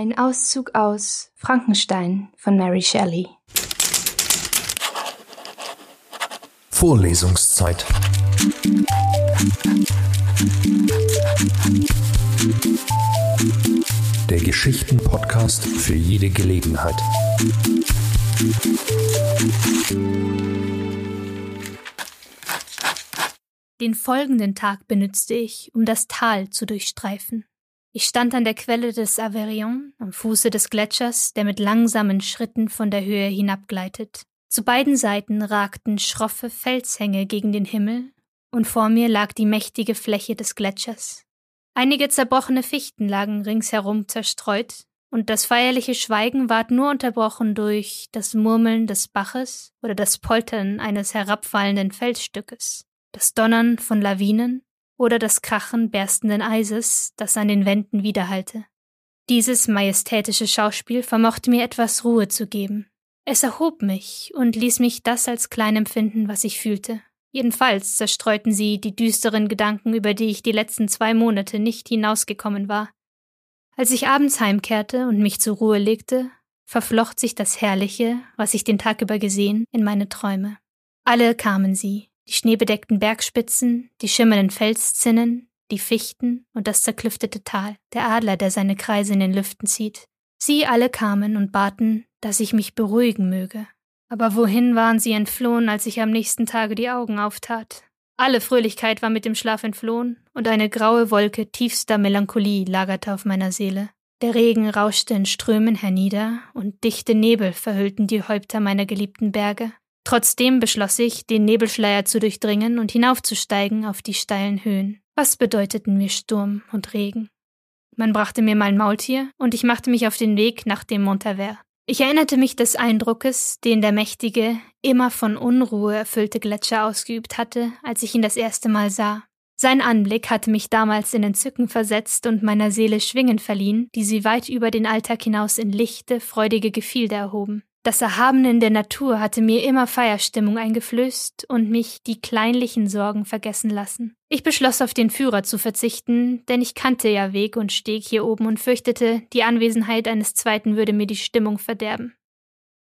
Ein Auszug aus Frankenstein von Mary Shelley. Vorlesungszeit. Der Geschichten-Podcast für jede Gelegenheit. Den folgenden Tag benützte ich, um das Tal zu durchstreifen. Ich stand an der Quelle des Aveyron, am Fuße des Gletschers, der mit langsamen Schritten von der Höhe hinabgleitet. Zu beiden Seiten ragten schroffe Felshänge gegen den Himmel, und vor mir lag die mächtige Fläche des Gletschers. Einige zerbrochene Fichten lagen ringsherum zerstreut, und das feierliche Schweigen ward nur unterbrochen durch das Murmeln des Baches oder das Poltern eines herabfallenden Felsstückes, das Donnern von Lawinen oder das Krachen berstenden Eises, das an den Wänden widerhallte. Dieses majestätische Schauspiel vermochte mir etwas Ruhe zu geben. Es erhob mich und ließ mich das als klein empfinden, was ich fühlte. Jedenfalls zerstreuten sie die düsteren Gedanken, über die ich die letzten zwei Monate nicht hinausgekommen war. Als ich abends heimkehrte und mich zur Ruhe legte, verflocht sich das Herrliche, was ich den Tag über gesehen, in meine Träume. Alle kamen sie, die schneebedeckten Bergspitzen, die schimmernden Felszinnen, die Fichten und das zerklüftete Tal, der Adler, der seine Kreise in den Lüften zieht. Sie alle kamen und baten, dass ich mich beruhigen möge. Aber wohin waren sie entflohen, als ich am nächsten Tage die Augen auftat? Alle Fröhlichkeit war mit dem Schlaf entflohen, und eine graue Wolke tiefster Melancholie lagerte auf meiner Seele. Der Regen rauschte in Strömen hernieder, und dichte Nebel verhüllten die Häupter meiner geliebten Berge. Trotzdem beschloss ich, den Nebelschleier zu durchdringen und hinaufzusteigen auf die steilen Höhen. Was bedeuteten mir Sturm und Regen? Man brachte mir mein Maultier, und ich machte mich auf den Weg nach dem Montavert. Ich erinnerte mich des Eindruckes, den der mächtige, immer von Unruhe erfüllte Gletscher ausgeübt hatte, als ich ihn das erste Mal sah. Sein Anblick hatte mich damals in Entzücken versetzt und meiner Seele Schwingen verliehen, die sie weit über den Alltag hinaus in lichte, freudige Gefilde erhoben. Das Erhabene in der Natur hatte mir immer Feierstimmung eingeflößt und mich die kleinlichen Sorgen vergessen lassen. Ich beschloss auf den Führer zu verzichten, denn ich kannte ja Weg und Steg hier oben und fürchtete, die Anwesenheit eines zweiten würde mir die Stimmung verderben.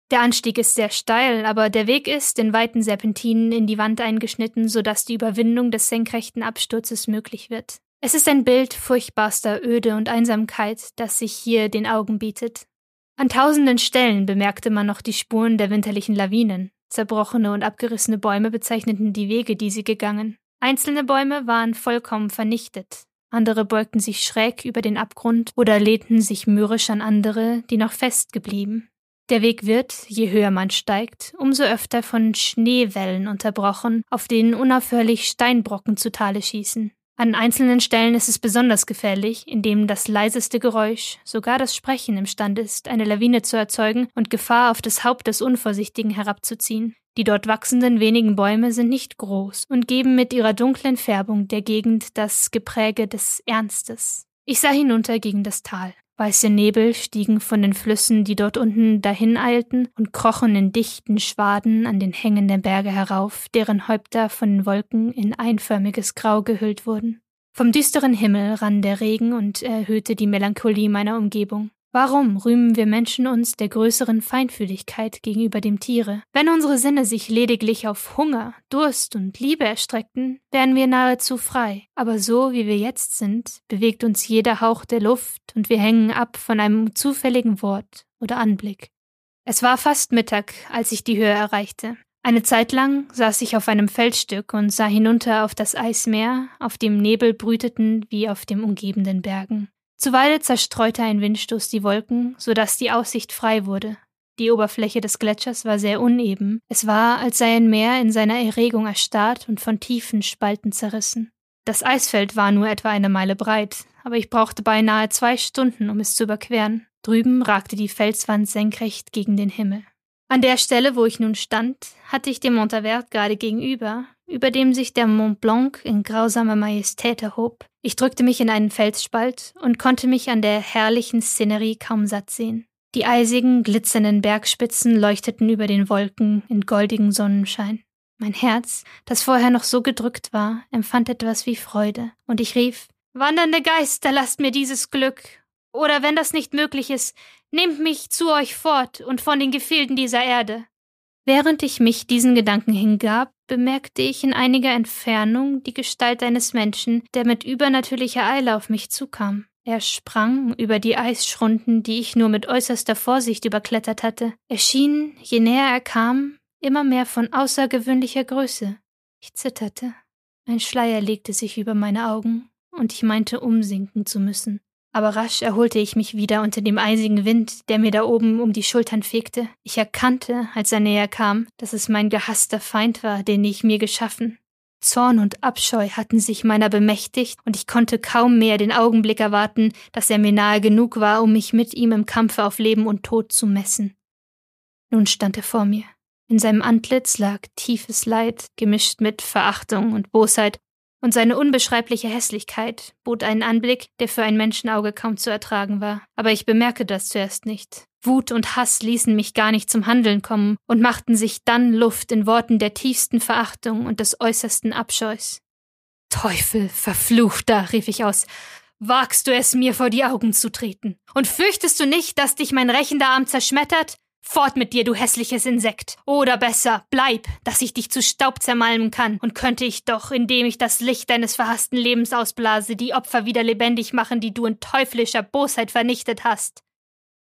Der Anstieg ist sehr steil, aber der Weg ist in weiten Serpentinen in die Wand eingeschnitten, so dass die Überwindung des senkrechten Absturzes möglich wird. Es ist ein Bild furchtbarster Öde und Einsamkeit, das sich hier den Augen bietet. An tausenden Stellen bemerkte man noch die Spuren der winterlichen Lawinen. Zerbrochene und abgerissene Bäume bezeichneten die Wege, die sie gegangen. Einzelne Bäume waren vollkommen vernichtet. Andere beugten sich schräg über den Abgrund oder lehnten sich mürrisch an andere, die noch fest geblieben. Der Weg wird, je höher man steigt, umso öfter von Schneewellen unterbrochen, auf denen unaufhörlich Steinbrocken zu Tale schießen. An einzelnen Stellen ist es besonders gefährlich, indem das leiseste Geräusch, sogar das Sprechen imstande ist, eine Lawine zu erzeugen und Gefahr auf das Haupt des Unvorsichtigen herabzuziehen. Die dort wachsenden wenigen Bäume sind nicht groß und geben mit ihrer dunklen Färbung der Gegend das Gepräge des Ernstes. Ich sah hinunter gegen das Tal. Weiße Nebel stiegen von den Flüssen, die dort unten dahin eilten, und krochen in dichten Schwaden an den Hängen der Berge herauf, deren Häupter von den Wolken in einförmiges Grau gehüllt wurden. Vom düsteren Himmel rann der Regen und erhöhte die Melancholie meiner Umgebung. Warum rühmen wir Menschen uns der größeren Feinfühligkeit gegenüber dem Tiere? Wenn unsere Sinne sich lediglich auf Hunger, Durst und Liebe erstreckten, wären wir nahezu frei. Aber so wie wir jetzt sind, bewegt uns jeder Hauch der Luft und wir hängen ab von einem zufälligen Wort oder Anblick. Es war fast Mittag, als ich die Höhe erreichte. Eine Zeit lang saß ich auf einem Feldstück und sah hinunter auf das Eismeer, auf dem Nebel brüteten wie auf den umgebenden Bergen. Zuweilen zerstreute ein Windstoß die Wolken, so dass die Aussicht frei wurde. Die Oberfläche des Gletschers war sehr uneben. Es war, als sei ein Meer in seiner Erregung erstarrt und von tiefen Spalten zerrissen. Das Eisfeld war nur etwa eine Meile breit, aber ich brauchte beinahe zwei Stunden, um es zu überqueren. Drüben ragte die Felswand senkrecht gegen den Himmel. An der Stelle, wo ich nun stand, hatte ich den Montavert gerade gegenüber, über dem sich der Mont Blanc in grausamer Majestät erhob. Ich drückte mich in einen Felsspalt und konnte mich an der herrlichen Szenerie kaum satt sehen. Die eisigen, glitzernden Bergspitzen leuchteten über den Wolken in goldigen Sonnenschein. Mein Herz, das vorher noch so gedrückt war, empfand etwas wie Freude, und ich rief Wandernde Geister, lasst mir dieses Glück. Oder wenn das nicht möglich ist, nehmt mich zu euch fort und von den Gefilden dieser Erde. Während ich mich diesen Gedanken hingab, bemerkte ich in einiger Entfernung die Gestalt eines Menschen, der mit übernatürlicher Eile auf mich zukam. Er sprang über die Eisschrunden, die ich nur mit äußerster Vorsicht überklettert hatte. Er schien, je näher er kam, immer mehr von außergewöhnlicher Größe. Ich zitterte. Ein Schleier legte sich über meine Augen, und ich meinte umsinken zu müssen. Aber rasch erholte ich mich wieder unter dem eisigen Wind, der mir da oben um die Schultern fegte. Ich erkannte, als er näher kam, dass es mein gehasster Feind war, den ich mir geschaffen. Zorn und Abscheu hatten sich meiner bemächtigt, und ich konnte kaum mehr den Augenblick erwarten, dass er mir nahe genug war, um mich mit ihm im Kampfe auf Leben und Tod zu messen. Nun stand er vor mir. In seinem Antlitz lag tiefes Leid, gemischt mit Verachtung und Bosheit, und seine unbeschreibliche Hässlichkeit bot einen Anblick, der für ein Menschenauge kaum zu ertragen war. Aber ich bemerkte das zuerst nicht. Wut und Hass ließen mich gar nicht zum Handeln kommen und machten sich dann Luft in Worten der tiefsten Verachtung und des äußersten Abscheus. Teufel, verfluchter, rief ich aus, wagst du es mir vor die Augen zu treten? Und fürchtest du nicht, dass dich mein rächender Arm zerschmettert? Fort mit dir, du hässliches Insekt. Oder besser, bleib, dass ich dich zu Staub zermalmen kann, und könnte ich doch, indem ich das Licht deines verhassten Lebens ausblase, die Opfer wieder lebendig machen, die du in teuflischer Bosheit vernichtet hast.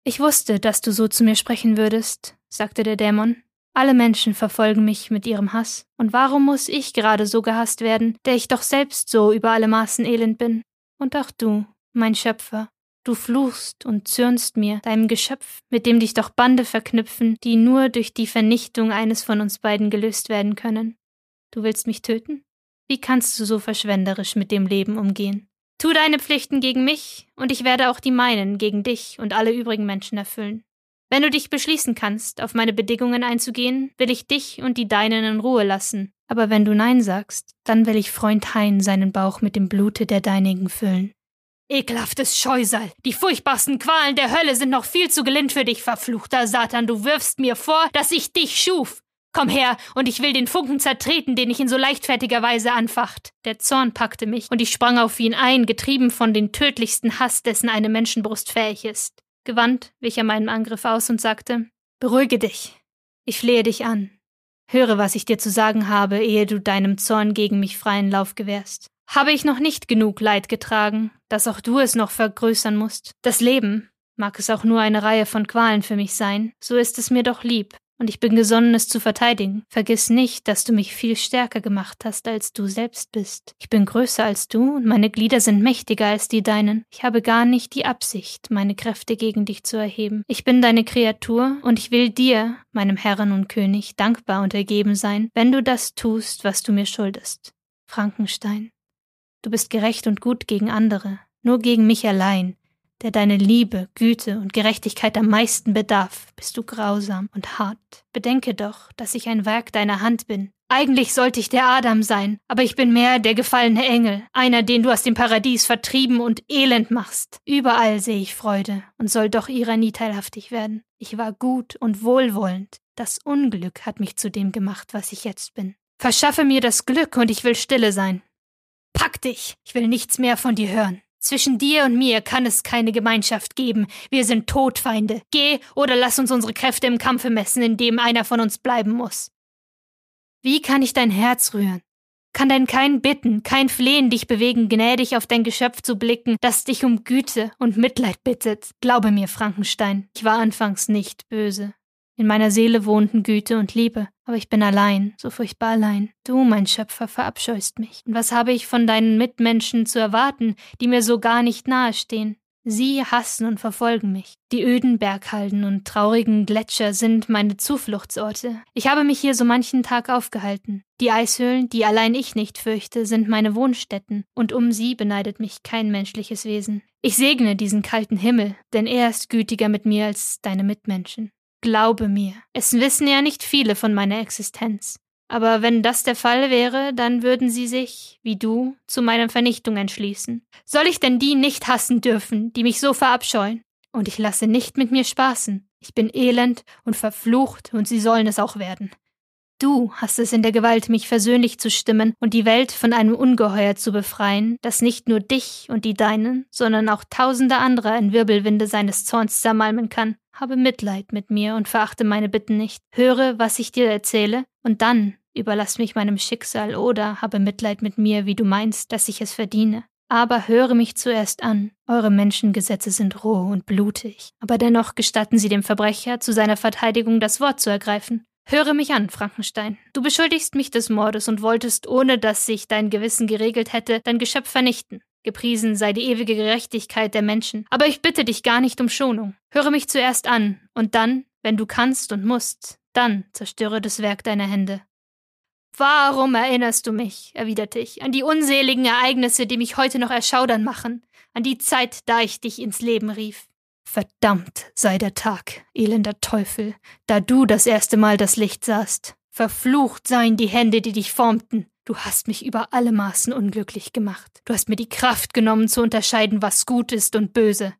Ich wusste, dass du so zu mir sprechen würdest, sagte der Dämon. Alle Menschen verfolgen mich mit ihrem Hass, und warum muss ich gerade so gehasst werden, der ich doch selbst so über alle Maßen elend bin? Und auch du, mein Schöpfer, Du fluchst und zürnst mir, deinem Geschöpf, mit dem dich doch Bande verknüpfen, die nur durch die Vernichtung eines von uns beiden gelöst werden können. Du willst mich töten? Wie kannst du so verschwenderisch mit dem Leben umgehen? Tu deine Pflichten gegen mich, und ich werde auch die meinen gegen dich und alle übrigen Menschen erfüllen. Wenn du dich beschließen kannst, auf meine Bedingungen einzugehen, will ich dich und die deinen in Ruhe lassen. Aber wenn du Nein sagst, dann will ich Freund Hein seinen Bauch mit dem Blute der deinigen füllen. Ekelhaftes Scheusal, die furchtbarsten Qualen der Hölle sind noch viel zu gelind für dich, verfluchter Satan. Du wirfst mir vor, dass ich dich schuf. Komm her, und ich will den Funken zertreten, den ich in so leichtfertiger Weise anfacht. Der Zorn packte mich, und ich sprang auf ihn ein, getrieben von den tödlichsten Hass, dessen eine Menschenbrust fähig ist. Gewandt wich er meinem Angriff aus und sagte Beruhige dich. Ich flehe dich an. Höre, was ich dir zu sagen habe, ehe du deinem Zorn gegen mich freien Lauf gewährst. Habe ich noch nicht genug Leid getragen, dass auch du es noch vergrößern musst? Das Leben, mag es auch nur eine Reihe von Qualen für mich sein, so ist es mir doch lieb, und ich bin gesonnen, es zu verteidigen. Vergiss nicht, dass du mich viel stärker gemacht hast, als du selbst bist. Ich bin größer als du, und meine Glieder sind mächtiger als die deinen. Ich habe gar nicht die Absicht, meine Kräfte gegen dich zu erheben. Ich bin deine Kreatur, und ich will dir, meinem Herren und König, dankbar und ergeben sein, wenn du das tust, was du mir schuldest. Frankenstein. Du bist gerecht und gut gegen andere, nur gegen mich allein, der deine Liebe, Güte und Gerechtigkeit am meisten bedarf, bist du grausam und hart. Bedenke doch, dass ich ein Werk deiner Hand bin. Eigentlich sollte ich der Adam sein, aber ich bin mehr der gefallene Engel, einer, den du aus dem Paradies vertrieben und elend machst. Überall sehe ich Freude und soll doch ihrer nie teilhaftig werden. Ich war gut und wohlwollend. Das Unglück hat mich zu dem gemacht, was ich jetzt bin. Verschaffe mir das Glück und ich will stille sein. Pack dich! Ich will nichts mehr von dir hören. Zwischen dir und mir kann es keine Gemeinschaft geben. Wir sind Todfeinde. Geh oder lass uns unsere Kräfte im Kampfe messen, in dem einer von uns bleiben muss. Wie kann ich dein Herz rühren? Kann denn kein Bitten, kein Flehen dich bewegen, gnädig auf dein Geschöpf zu blicken, das dich um Güte und Mitleid bittet? Glaube mir, Frankenstein, ich war anfangs nicht böse. In meiner Seele wohnten Güte und Liebe, aber ich bin allein, so furchtbar allein. Du, mein Schöpfer, verabscheust mich. Und was habe ich von deinen Mitmenschen zu erwarten, die mir so gar nicht nahestehen? Sie hassen und verfolgen mich. Die öden Berghalden und traurigen Gletscher sind meine Zufluchtsorte. Ich habe mich hier so manchen Tag aufgehalten. Die Eishöhlen, die allein ich nicht fürchte, sind meine Wohnstätten, und um sie beneidet mich kein menschliches Wesen. Ich segne diesen kalten Himmel, denn er ist gütiger mit mir als deine Mitmenschen. Glaube mir, es wissen ja nicht viele von meiner Existenz. Aber wenn das der Fall wäre, dann würden sie sich, wie du, zu meiner Vernichtung entschließen. Soll ich denn die nicht hassen dürfen, die mich so verabscheuen? Und ich lasse nicht mit mir spaßen. Ich bin elend und verflucht, und sie sollen es auch werden. Du hast es in der Gewalt, mich versöhnlich zu stimmen und die Welt von einem Ungeheuer zu befreien, das nicht nur dich und die Deinen, sondern auch tausende anderer in Wirbelwinde seines Zorns zermalmen kann. Habe Mitleid mit mir und verachte meine Bitten nicht. Höre, was ich dir erzähle, und dann überlass mich meinem Schicksal oder habe Mitleid mit mir, wie du meinst, dass ich es verdiene. Aber höre mich zuerst an. Eure Menschengesetze sind roh und blutig, aber dennoch gestatten sie dem Verbrecher, zu seiner Verteidigung das Wort zu ergreifen. Höre mich an, Frankenstein. Du beschuldigst mich des Mordes und wolltest, ohne dass sich dein Gewissen geregelt hätte, dein Geschöpf vernichten. Gepriesen sei die ewige Gerechtigkeit der Menschen. Aber ich bitte dich gar nicht um Schonung. Höre mich zuerst an, und dann, wenn du kannst und musst, dann zerstöre das Werk deiner Hände. Warum erinnerst du mich, erwiderte ich, an die unseligen Ereignisse, die mich heute noch erschaudern machen, an die Zeit, da ich dich ins Leben rief? Verdammt sei der Tag, elender Teufel, da du das erste Mal das Licht sahst. Verflucht seien die Hände, die dich formten. Du hast mich über alle Maßen unglücklich gemacht. Du hast mir die Kraft genommen, zu unterscheiden, was gut ist und böse.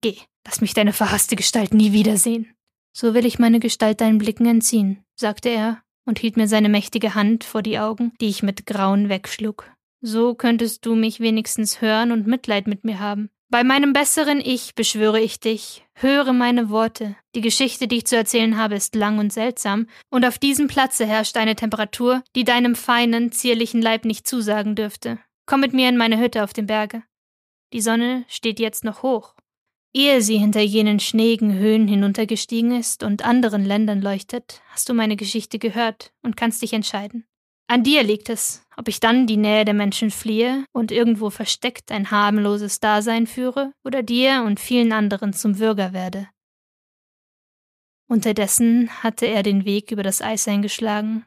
Geh, lass mich deine verhasste Gestalt nie wiedersehen. So will ich meine Gestalt deinen Blicken entziehen, sagte er und hielt mir seine mächtige Hand vor die Augen, die ich mit Grauen wegschlug. So könntest du mich wenigstens hören und Mitleid mit mir haben. Bei meinem besseren Ich beschwöre ich dich, höre meine Worte. Die Geschichte, die ich zu erzählen habe, ist lang und seltsam, und auf diesem Platze herrscht eine Temperatur, die deinem feinen, zierlichen Leib nicht zusagen dürfte. Komm mit mir in meine Hütte auf dem Berge. Die Sonne steht jetzt noch hoch, Ehe sie hinter jenen schneeigen Höhen hinuntergestiegen ist und anderen Ländern leuchtet, hast du meine Geschichte gehört und kannst dich entscheiden. An dir liegt es, ob ich dann die Nähe der Menschen fliehe und irgendwo versteckt ein harmloses Dasein führe oder dir und vielen anderen zum Würger werde. Unterdessen hatte er den Weg über das Eis eingeschlagen,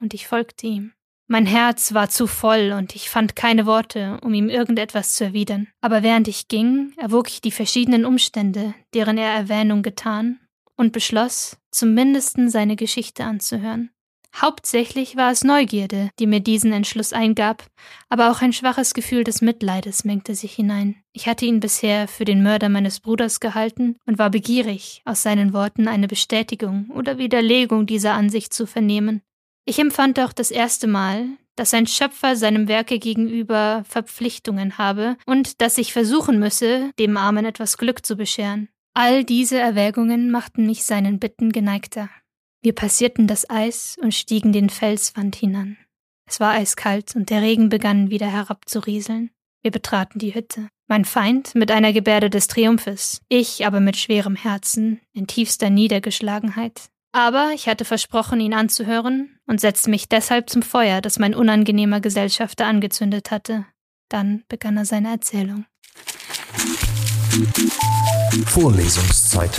und ich folgte ihm. Mein Herz war zu voll und ich fand keine Worte, um ihm irgendetwas zu erwidern. Aber während ich ging, erwog ich die verschiedenen Umstände, deren er Erwähnung getan, und beschloss, zumindest seine Geschichte anzuhören. Hauptsächlich war es Neugierde, die mir diesen Entschluss eingab, aber auch ein schwaches Gefühl des Mitleides mengte sich hinein. Ich hatte ihn bisher für den Mörder meines Bruders gehalten und war begierig, aus seinen Worten eine Bestätigung oder Widerlegung dieser Ansicht zu vernehmen. Ich empfand auch das erste Mal, dass ein Schöpfer seinem Werke gegenüber Verpflichtungen habe und dass ich versuchen müsse, dem Armen etwas Glück zu bescheren. All diese Erwägungen machten mich seinen Bitten geneigter. Wir passierten das Eis und stiegen den Felswand hinan. Es war eiskalt und der Regen begann wieder herabzurieseln. Wir betraten die Hütte. Mein Feind mit einer Gebärde des Triumphes, ich aber mit schwerem Herzen, in tiefster Niedergeschlagenheit. Aber ich hatte versprochen, ihn anzuhören und setzte mich deshalb zum Feuer, das mein unangenehmer Gesellschafter angezündet hatte. Dann begann er seine Erzählung. Vorlesungszeit.